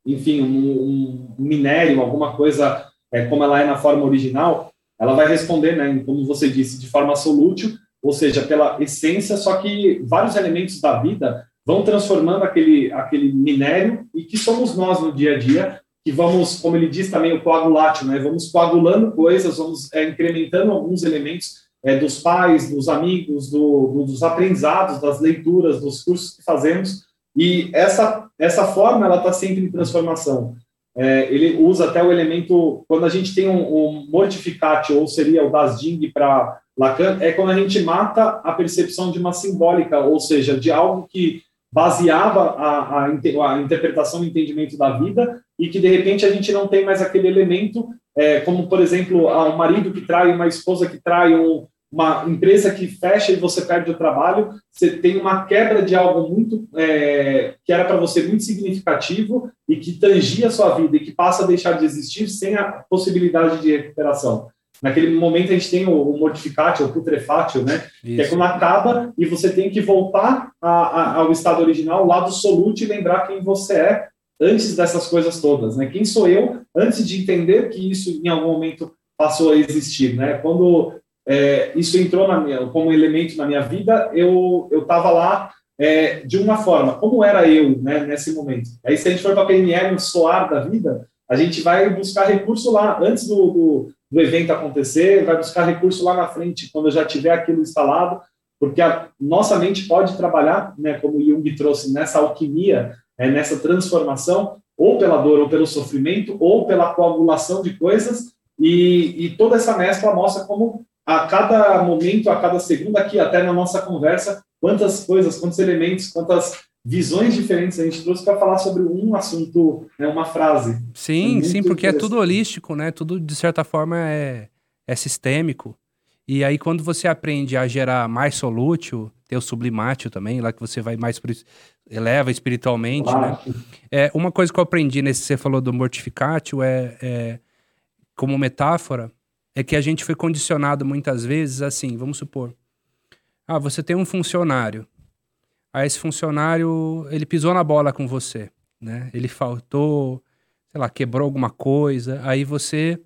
enfim, um, um minério, alguma coisa é, como ela é na forma original, ela vai responder, né, como você disse, de forma solútil, ou seja, pela essência, só que vários elementos da vida vão transformando aquele, aquele minério e que somos nós no dia a dia, que vamos, como ele diz também, o coagulátil, né, vamos coagulando coisas, vamos é, incrementando alguns elementos é, dos pais, dos amigos, do, do, dos aprendizados, das leituras, dos cursos que fazemos, e essa, essa forma ela está sempre em transformação. É, ele usa até o elemento, quando a gente tem um, um mortificatio, ou seria o das Ding para Lacan, é quando a gente mata a percepção de uma simbólica, ou seja, de algo que baseava a, a, a interpretação e entendimento da vida e que de repente a gente não tem mais aquele elemento, é, como por exemplo, um marido que trai, uma esposa que trai, um, uma empresa que fecha e você perde o trabalho, você tem uma quebra de algo muito é, que era para você muito significativo e que tangia a sua vida e que passa a deixar de existir sem a possibilidade de recuperação. Naquele momento a gente tem o, o mortificatio, o putrefátil, né? Isso. Que é quando acaba e você tem que voltar a, a, ao estado original, lá do solute e lembrar quem você é antes dessas coisas todas, né? Quem sou eu antes de entender que isso em algum momento passou a existir, né? Quando é, isso entrou minha, como elemento na minha vida, eu eu estava lá é, de uma forma, como era eu, né? Nesse momento. Aí se a gente for para a PNL, um soar da vida, a gente vai buscar recurso lá antes do, do, do evento acontecer, vai buscar recurso lá na frente quando já tiver aquilo instalado, porque a nossa mente pode trabalhar, né? Como Jung trouxe nessa alquimia é, nessa transformação, ou pela dor, ou pelo sofrimento, ou pela coagulação de coisas, e, e toda essa mescla mostra como a cada momento, a cada segundo, aqui até na nossa conversa, quantas coisas, quantos elementos, quantas visões diferentes a gente trouxe para falar sobre um assunto, né, uma frase. Sim, é sim, porque é tudo holístico, né? Tudo de certa forma é, é sistêmico. E aí quando você aprende a gerar mais solútil, ter o sublimátil também, lá que você vai mais eleva espiritualmente, né? É, uma coisa que eu aprendi nesse você falou do mortificatio é, é, como metáfora é que a gente foi condicionado muitas vezes assim, vamos supor, ah, você tem um funcionário, aí esse funcionário ele pisou na bola com você, né? Ele faltou, sei lá, quebrou alguma coisa, aí você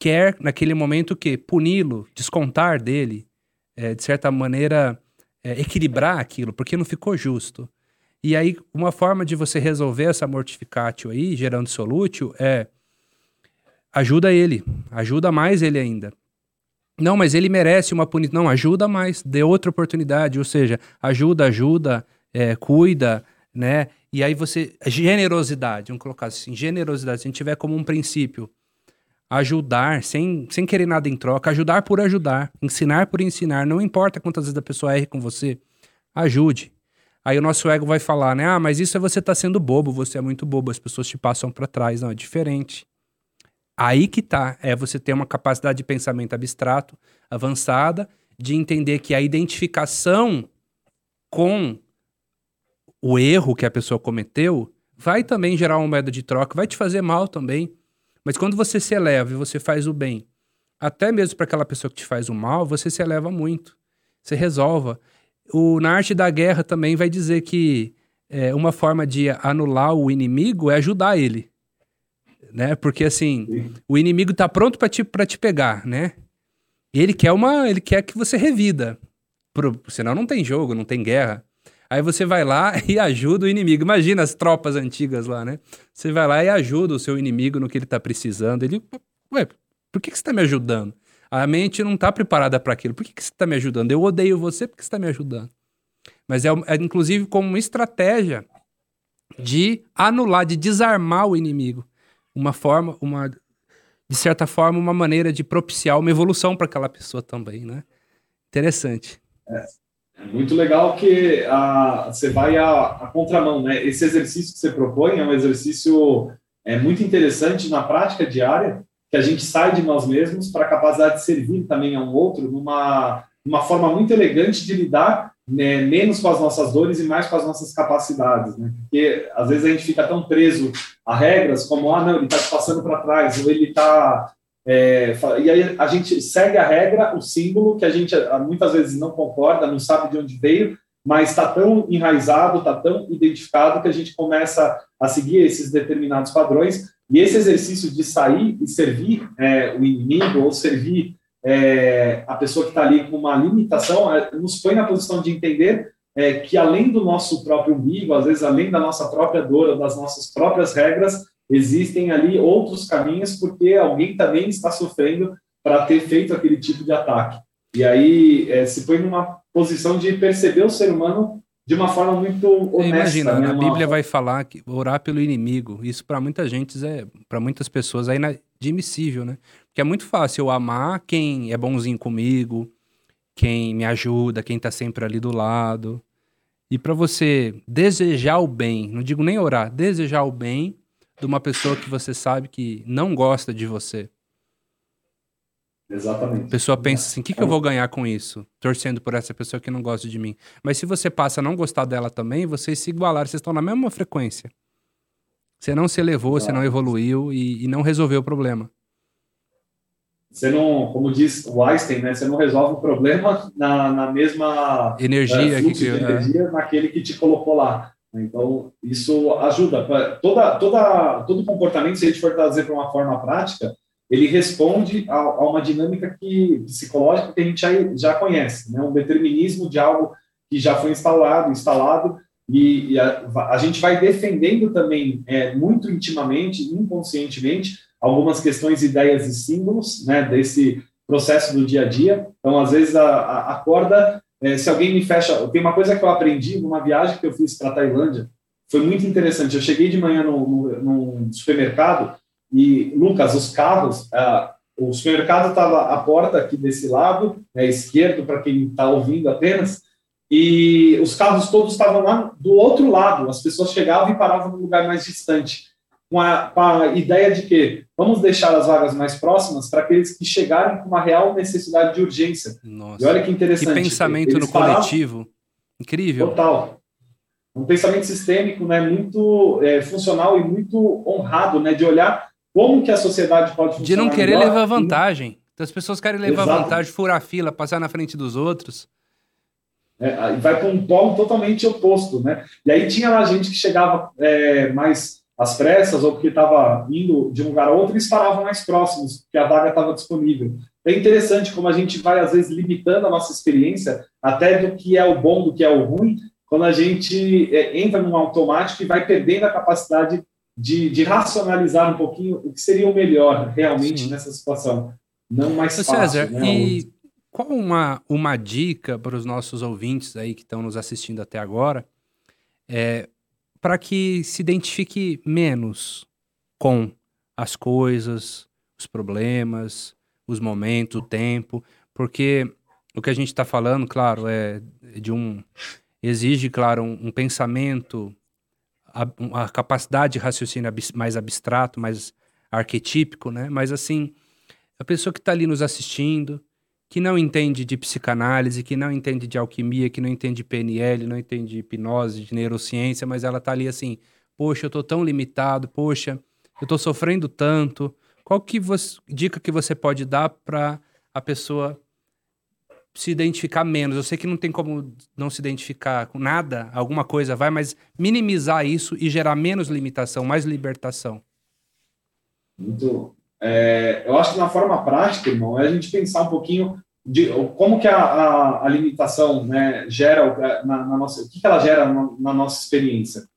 quer naquele momento o quê? Puni-lo, descontar dele, é, de certa maneira é, equilibrar aquilo, porque não ficou justo. E aí, uma forma de você resolver essa mortificatio aí, gerando solútil, é ajuda ele, ajuda mais ele ainda. Não, mas ele merece uma punição. Não, ajuda mais, dê outra oportunidade, ou seja, ajuda, ajuda, é, cuida, né? E aí você. Generosidade, vamos colocar assim, generosidade. Se a gente tiver como um princípio, ajudar, sem, sem querer nada em troca, ajudar por ajudar, ensinar por ensinar, não importa quantas vezes a pessoa erre com você, ajude. Aí o nosso ego vai falar, né? Ah, mas isso é você tá sendo bobo, você é muito bobo, as pessoas te passam para trás. Não, é diferente. Aí que tá, é você ter uma capacidade de pensamento abstrato, avançada, de entender que a identificação com o erro que a pessoa cometeu vai também gerar uma moeda de troca, vai te fazer mal também. Mas quando você se eleva e você faz o bem, até mesmo para aquela pessoa que te faz o mal, você se eleva muito. Você resolva. O, na arte da guerra também vai dizer que é, uma forma de anular o inimigo é ajudar ele. Né? Porque assim, Sim. o inimigo tá pronto para te, pra te pegar, né? Ele quer uma. Ele quer que você revida. Pro, senão não tem jogo, não tem guerra. Aí você vai lá e ajuda o inimigo. Imagina as tropas antigas lá, né? Você vai lá e ajuda o seu inimigo no que ele tá precisando. Ele, ué, por que, que você tá me ajudando? A mente não tá preparada para aquilo. Por que, que você tá me ajudando? Eu odeio você, por que você tá me ajudando? Mas é, é inclusive como uma estratégia de anular, de desarmar o inimigo. Uma forma, uma de certa forma, uma maneira de propiciar uma evolução para aquela pessoa também, né? Interessante. É, é muito legal que a, você vai à, à contramão, né? Esse exercício que você propõe é um exercício é muito interessante na prática diária, que a gente sai de nós mesmos para a capacidade de servir também a um outro numa, uma forma muito elegante de lidar né, menos com as nossas dores e mais com as nossas capacidades, né? Porque às vezes a gente fica tão preso a regras como ah não ele está passando para trás ou ele está é, e aí a gente segue a regra, o símbolo que a gente muitas vezes não concorda, não sabe de onde veio, mas está tão enraizado, está tão identificado que a gente começa a seguir esses determinados padrões e esse exercício de sair e servir é, o inimigo ou servir é, a pessoa que está ali com uma limitação, é, nos põe na posição de entender é, que além do nosso próprio umbigo, às vezes além da nossa própria dor, ou das nossas próprias regras, existem ali outros caminhos, porque alguém também está sofrendo para ter feito aquele tipo de ataque. E aí é, se põe numa posição de perceber o ser humano de uma forma muito honesta. Imagina, né? a Bíblia vai falar que orar pelo inimigo. Isso para muita gente é, para muitas pessoas é inadmissível, né? Porque é muito fácil eu amar quem é bonzinho comigo, quem me ajuda, quem tá sempre ali do lado. E para você desejar o bem, não digo nem orar, desejar o bem de uma pessoa que você sabe que não gosta de você. Exatamente. A pessoa pensa assim: o que, que eu vou ganhar com isso? Torcendo por essa pessoa que não gosta de mim. Mas se você passa a não gostar dela também, vocês se igualaram, vocês estão na mesma frequência. Você não se elevou, Exato. você não evoluiu e, e, não resolveu o problema. Você não, como diz o Einstein, né? Você não resolve o problema na, na mesma energia, uh, que, de é. energia é. naquele que te colocou lá. Então, isso ajuda. Toda, toda, todo comportamento, se a gente for trazer para uma forma prática, ele responde a, a, uma dinâmica que, psicológica que a gente já, já conhece, né? um determinismo de algo que já foi instalado, instalado e, e a, a, gente vai defendendo também é, muito intimamente, inconscientemente, algumas questões, ideias e símbolos né, desse processo do dia a dia. Então, às vezes, a, a, corda, é, se alguém me fecha... Tem uma coisa que eu aprendi numa viagem que eu fiz para a Tailândia, foi muito interessante. Eu cheguei de manhã no, no supermercado e, Lucas, os carros, ah, o supermercado estava à porta aqui desse lado, né, esquerdo, para quem está ouvindo apenas, e os carros todos estavam lá do outro lado. As pessoas chegavam e paravam no lugar mais distante, com a, com a ideia de que vamos deixar as vagas mais próximas para aqueles que chegarem com uma real necessidade de urgência. Nossa, e olha que interessante. Que pensamento no coletivo. Incrível. Total um pensamento sistêmico, né, muito é, funcional e muito honrado, né, de olhar como que a sociedade pode funcionar De não querer melhor, levar vantagem. Então, as pessoas querem levar Exato. vantagem, furar fila, passar na frente dos outros. É, vai para um polo totalmente oposto, né? E aí tinha lá gente que chegava é, mais às pressas ou porque estava indo de um lugar a outro e paravam mais próximos, porque a vaga estava disponível. É interessante como a gente vai, às vezes, limitando a nossa experiência até do que é o bom, do que é o ruim, quando a gente é, entra num automático e vai perdendo a capacidade de, de, racionalizar um pouquinho o que seria o melhor realmente Sim. nessa situação. Não mais fácil. César, né? e qual uma, uma dica para os nossos ouvintes aí que estão nos assistindo até agora é, para que se identifique menos com as coisas, os problemas, os momentos, o tempo, porque o que a gente está falando, claro, é de um exige, claro, um, um pensamento a, a capacidade de raciocínio mais abstrato, mais arquetípico, né? Mas assim, a pessoa que está ali nos assistindo, que não entende de psicanálise, que não entende de alquimia, que não entende de PNL, não entende de hipnose, de neurociência, mas ela está ali assim, poxa, eu estou tão limitado, poxa, eu estou sofrendo tanto, Qual que você, dica que você pode dar para a pessoa se identificar menos? Eu sei que não tem como não se identificar com nada, alguma coisa vai, mas minimizar isso e gerar menos limitação, mais libertação. Muito. É, eu acho que na forma prática, irmão, é a gente pensar um pouquinho de como que a, a, a limitação né, gera é, na, na, nossa, o que, que ela gera na, na nossa experiência.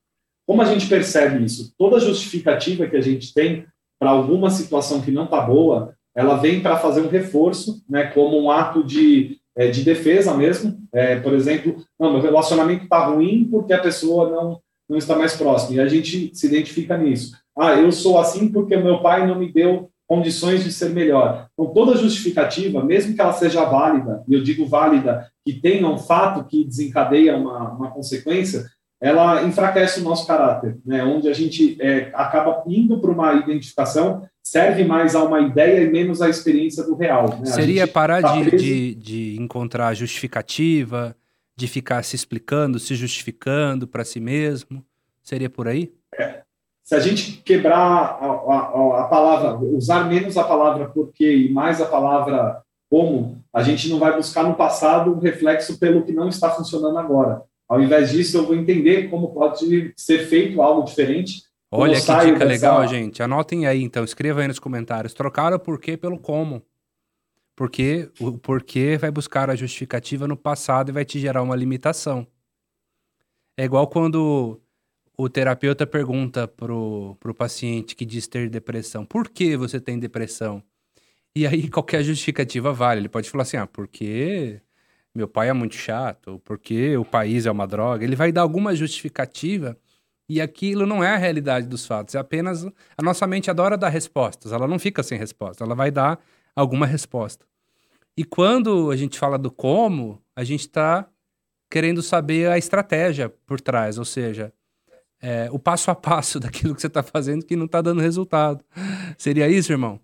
Como a gente percebe isso? Toda justificativa que a gente tem para alguma situação que não está boa, ela vem para fazer um reforço, né, como um ato de, é, de defesa mesmo. É, por exemplo, não, meu relacionamento está ruim porque a pessoa não, não está mais próxima. E a gente se identifica nisso. Ah, eu sou assim porque meu pai não me deu condições de ser melhor. Então, toda justificativa, mesmo que ela seja válida, e eu digo válida, que tenha um fato que desencadeia uma, uma consequência, ela enfraquece o nosso caráter, né? onde a gente é, acaba indo para uma identificação, serve mais a uma ideia e menos à experiência do real. Né? Seria parar tá de, de, de, encontrar justificativa, de ficar se explicando, se justificando para si mesmo? Seria por aí? É. Se a gente quebrar a, a, a palavra, usar menos a palavra porquê e mais a palavra como, a gente não vai buscar no passado um reflexo pelo que não está funcionando agora ao invés disso, eu vou entender como pode ser feito algo diferente. Olha que dica dessa... legal, gente. Anotem aí, então. Escreva aí nos comentários. Trocaram o porquê pelo como. Porque o porquê vai buscar a justificativa no passado e vai te gerar uma limitação. É igual quando o terapeuta pergunta pro, pro paciente que diz ter depressão, por que você tem depressão? E aí qualquer justificativa vale. Ele pode falar assim, ah, porque meu pai é muito chato, porque o país é uma droga. Ele vai dar alguma justificativa e aquilo não é a realidade dos fatos, é apenas. A nossa mente adora dar respostas, ela não fica sem resposta, ela vai dar alguma resposta. E quando a gente fala do como, a gente está querendo saber a estratégia por trás, ou seja, é, o passo a passo daquilo que você está fazendo que não está dando resultado. Seria isso, irmão?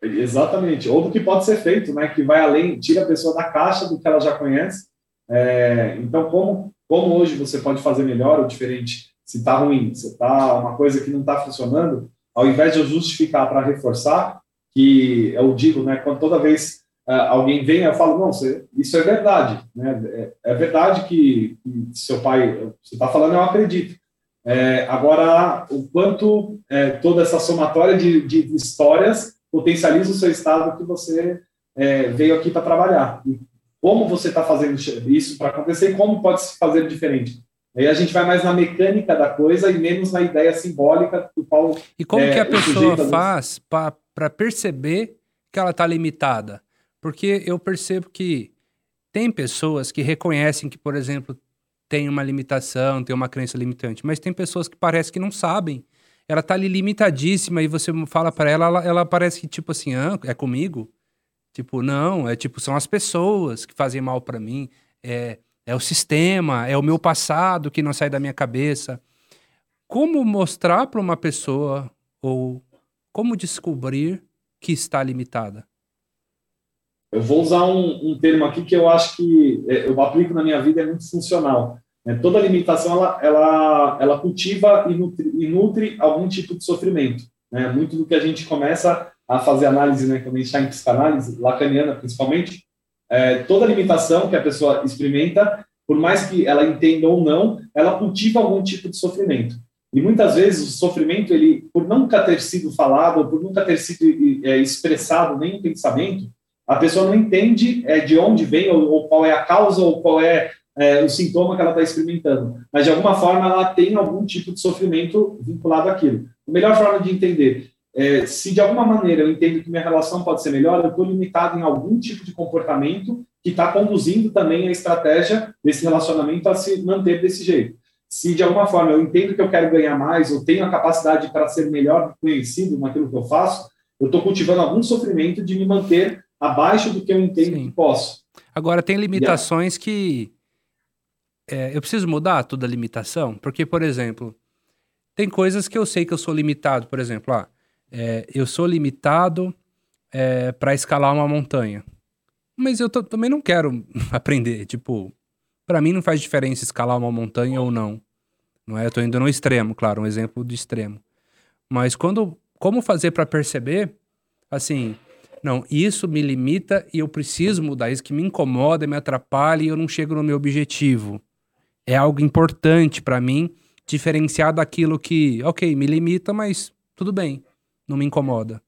Exatamente. Ou do que pode ser feito, né? Que vai além, tira a pessoa da caixa do que ela já conhece. É, então, como, como hoje você pode fazer melhor ou diferente? Se está ruim, se está uma coisa que não está funcionando, ao invés de eu justificar para reforçar, que eu digo, né? Quando toda vez uh, alguém vem, eu falo, não, você, isso é verdade, né? É, é verdade que, que, seu pai, você está falando, eu acredito. É, agora, o quanto é, toda essa somatória de, de histórias potencializa o seu estado que você é, veio aqui para trabalhar. E como você está fazendo isso para acontecer e como pode se fazer diferente. Aí a gente vai mais na mecânica da coisa e menos na ideia simbólica do qual. E como é, que a pessoa faz para perceber que ela está limitada? Porque eu percebo que tem pessoas que reconhecem que, por exemplo, tem uma limitação, tem uma crença limitante, mas tem pessoas que parece que não sabem ela tá ali limitadíssima e você fala para ela, ela, ela parece que tipo assim, ah, é comigo? Tipo, não, é tipo, são as pessoas que fazem mal para mim, é, é o sistema, é o meu passado que não sai da minha cabeça. Como mostrar para uma pessoa ou como descobrir que está limitada? Eu vou usar um, um termo aqui que eu acho que é, eu aplico na minha vida, é muito funcional. É, toda limitação ela, ela, ela cultiva e nutre, e nutre algum tipo de sofrimento. Né? Muito do que a gente começa a fazer análise, né, quando a gente está em psicanálise, lacaniana principalmente, é, toda limitação que a pessoa experimenta, por mais que ela entenda ou não, ela cultiva algum tipo de sofrimento. E muitas vezes o sofrimento, ele, por nunca ter sido falado, por nunca ter sido é, expressado nem em pensamento, a pessoa não entende é, de onde vem, ou, ou, qual é a causa, ou qual é é, o sintoma que ela está experimentando, mas de alguma forma ela tem algum tipo de sofrimento vinculado àquilo. A melhor forma de entender é, se de alguma maneira eu entendo que minha relação pode ser melhor, eu estou limitado em algum tipo de comportamento que está conduzindo também a estratégia desse relacionamento a se manter desse jeito. Se de alguma forma eu entendo que eu quero ganhar mais, eu tenho a capacidade para ser melhor conhecido naquilo que eu faço, eu estou cultivando algum sofrimento de me manter abaixo do que eu entendo Sim. que posso. Agora, tem limitações que é, eu preciso mudar toda a limitação? Porque, por exemplo, tem coisas que eu sei que eu sou limitado. Por exemplo, ah, é, eu sou limitado é, para escalar uma montanha. Mas eu também não quero aprender. Tipo, para mim não faz diferença escalar uma montanha ou não. Não é? Eu tô indo no extremo, claro, um exemplo do extremo. Mas quando como fazer para perceber, assim, não, isso me limita e eu preciso mudar, isso que me incomoda, me atrapalha e eu não chego no meu objetivo. É algo importante para mim, diferenciar daquilo que, ok, me limita, mas tudo bem, não me incomoda.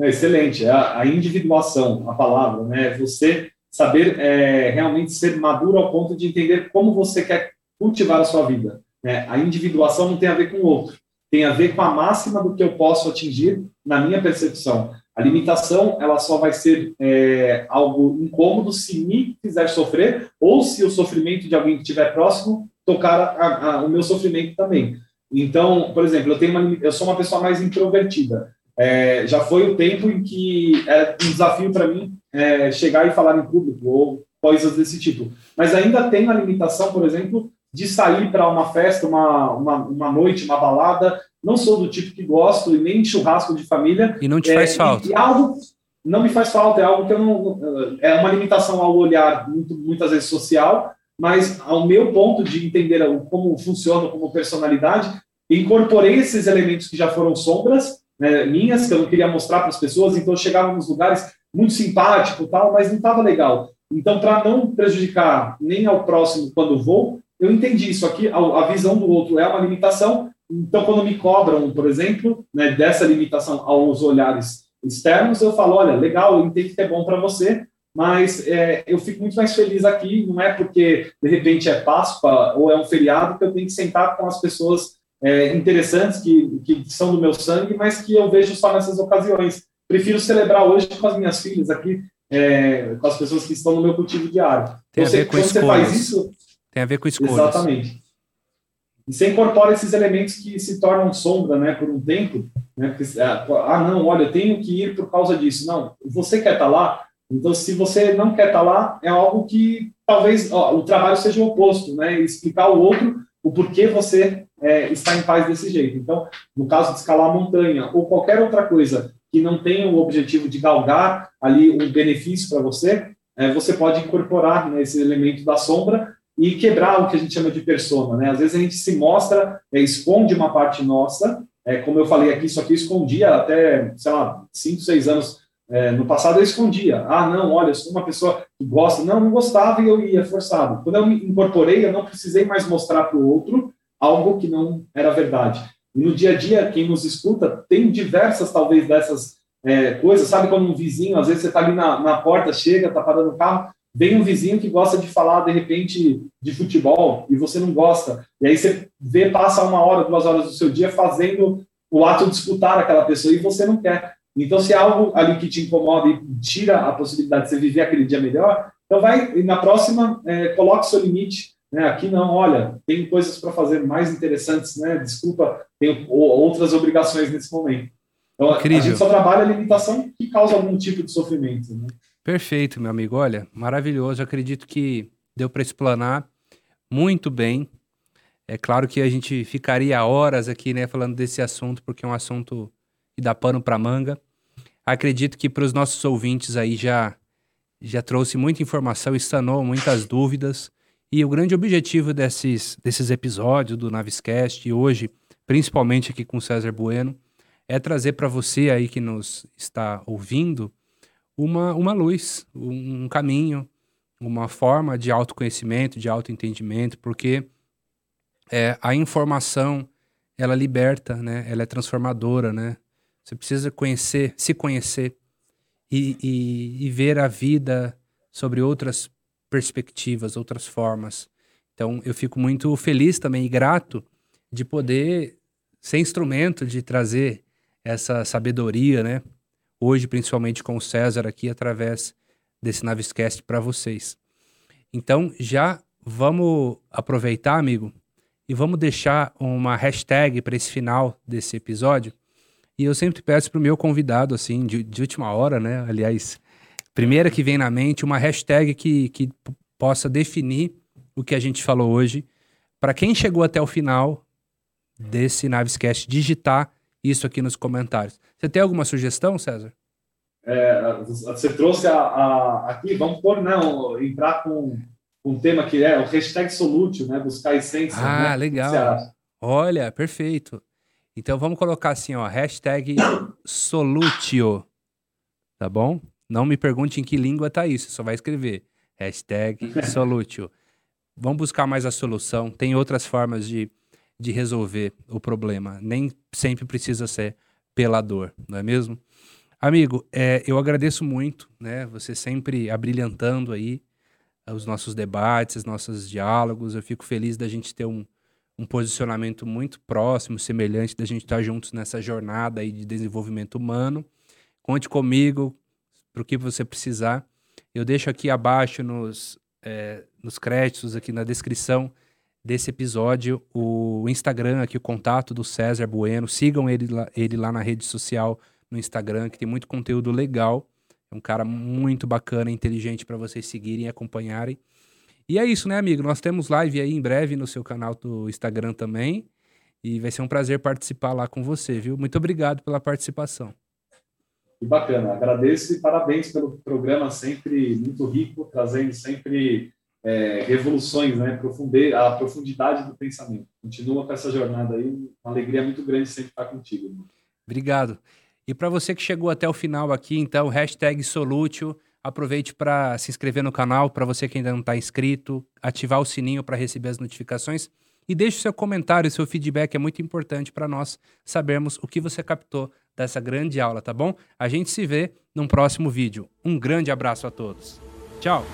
É excelente, a, a individuação, a palavra, né? Você saber é, realmente ser maduro ao ponto de entender como você quer cultivar a sua vida. Né? A individuação não tem a ver com o outro, tem a ver com a máxima do que eu posso atingir na minha percepção. A limitação ela só vai ser é, algo incômodo se me fizer sofrer ou se o sofrimento de alguém que estiver próximo tocar a, a, o meu sofrimento também. Então, por exemplo, eu tenho uma, eu sou uma pessoa mais introvertida. É, já foi o tempo em que era um desafio para mim é, chegar e falar em público ou coisas desse tipo. Mas ainda tem a limitação, por exemplo, de sair para uma festa, uma, uma, uma, noite, uma balada. Não sou do tipo que gosto, e nem churrasco de família. E não te faz é, falta. E, e, algo não me faz falta, é algo que eu não. É uma limitação ao olhar, muito, muitas vezes social, mas ao meu ponto de entender como funciona como personalidade, incorporei esses elementos que já foram sombras né, minhas, que eu não queria mostrar para as pessoas, então eu chegava nos lugares muito simpático tal, mas não estava legal. Então, para não prejudicar nem ao próximo quando vou, eu entendi isso aqui, a, a, visão do outro é uma limitação, então quando me cobram, por exemplo, né, dessa limitação aos olhares externos, eu falo, olha, legal, eu entendo que é bom para você, mas é, eu fico muito mais feliz aqui, não é porque de repente é Páscoa ou é um feriado que eu tenho que sentar com as pessoas é, interessantes que, que são do meu sangue, mas que eu vejo só nessas ocasiões. Prefiro celebrar hoje com as minhas filhas aqui, é, com as pessoas que estão no meu cultivo diário. Tem então, a ver com quando escolhas. você faz isso. Tem a ver com escolhas. Exatamente. E você incorpora esses elementos que se tornam sombra, né, por um tempo. Né, porque, ah, não, olha, eu tenho que ir por causa disso. Não, você quer estar lá, então, se você não quer estar lá, é algo que talvez ó, o trabalho seja o oposto, né? Explicar ao outro o porquê você é, está em paz desse jeito. Então, no caso de escalar a montanha ou qualquer outra coisa que não tenha o objetivo de galgar ali um benefício para você, é, você pode incorporar né, esse elemento da sombra e quebrar o que a gente chama de persona. Né? Às vezes a gente se mostra, é, esconde uma parte nossa, é, como eu falei aqui, isso aqui escondia até, sei lá, 5, 6 anos é, no passado eu escondia. Ah, não, olha, eu sou uma pessoa que gosta. Não, não gostava e eu ia forçado. Quando eu me incorporei, eu não precisei mais mostrar para o outro algo que não era verdade. E no dia a dia, quem nos escuta tem diversas, talvez, dessas é, coisas. Sabe quando um vizinho, às vezes você está ali na, na porta, chega, está parando o carro, vem um vizinho que gosta de falar, de repente, de futebol e você não gosta. E aí você vê, passa uma hora, duas horas do seu dia fazendo o ato de escutar aquela pessoa e você não quer. Então, se é algo ali que te incomoda e tira a possibilidade de você viver aquele dia melhor, então vai, e na próxima, é, coloque seu limite. Né? Aqui não, olha, tem coisas para fazer mais interessantes, né? Desculpa, tenho outras obrigações nesse momento. Então, Incrível. a gente só trabalha a limitação que causa algum tipo de sofrimento. Né? Perfeito, meu amigo. Olha, maravilhoso. acredito que deu para explanar muito bem. É claro que a gente ficaria horas aqui, né, falando desse assunto, porque é um assunto que dá pano para manga. Acredito que para os nossos ouvintes aí já já trouxe muita informação, sanou muitas dúvidas. E o grande objetivo desses, desses episódios do Naviscast e hoje, principalmente aqui com César Bueno, é trazer para você aí que nos está ouvindo uma, uma luz, um, um caminho, uma forma de autoconhecimento, de autoentendimento, porque é, a informação ela liberta, né? Ela é transformadora, né? Você precisa conhecer, se conhecer e, e, e ver a vida sobre outras perspectivas, outras formas. Então, eu fico muito feliz também e grato de poder ser instrumento de trazer essa sabedoria, né? Hoje, principalmente com o César aqui, através desse Naviscast para vocês. Então, já vamos aproveitar, amigo, e vamos deixar uma hashtag para esse final desse episódio, e eu sempre peço pro meu convidado, assim, de, de última hora, né? Aliás, primeira que vem na mente, uma hashtag que, que possa definir o que a gente falou hoje. Para quem chegou até o final desse Navescast, digitar isso aqui nos comentários. Você tem alguma sugestão, César? É, você trouxe a, a, aqui, vamos pôr, né, entrar com um tema que é o hashtag Solútil, né, buscar essência. Ah, né? legal. Olha, perfeito. Então vamos colocar assim, ó, hashtag Solutio, tá bom? Não me pergunte em que língua tá isso, só vai escrever hashtag Solutio. Vamos buscar mais a solução, tem outras formas de, de resolver o problema, nem sempre precisa ser pela dor, não é mesmo? Amigo, é, eu agradeço muito, né? Você sempre abrilhantando aí os nossos debates, os nossos diálogos. Eu fico feliz da gente ter um, um posicionamento muito próximo, semelhante, da gente estar juntos nessa jornada aí de desenvolvimento humano. Conte comigo para o que você precisar. Eu deixo aqui abaixo nos, é, nos créditos, aqui na descrição desse episódio, o Instagram, aqui o contato do César Bueno. Sigam ele lá, ele lá na rede social, no Instagram, que tem muito conteúdo legal. É um cara muito bacana, inteligente para vocês seguirem e acompanharem. E é isso, né, amigo? Nós temos live aí em breve no seu canal do Instagram também. E vai ser um prazer participar lá com você, viu? Muito obrigado pela participação. Que bacana. Agradeço e parabéns pelo programa sempre muito rico, trazendo sempre é, revoluções, né? Profunde, a profundidade do pensamento. Continua com essa jornada aí. Uma alegria muito grande sempre estar contigo. Irmão. Obrigado. E para você que chegou até o final aqui, então, hashtag Solútil, aproveite para se inscrever no canal, para você que ainda não está inscrito, ativar o sininho para receber as notificações e deixe seu comentário, seu feedback é muito importante para nós sabermos o que você captou dessa grande aula, tá bom? A gente se vê num próximo vídeo. Um grande abraço a todos. Tchau!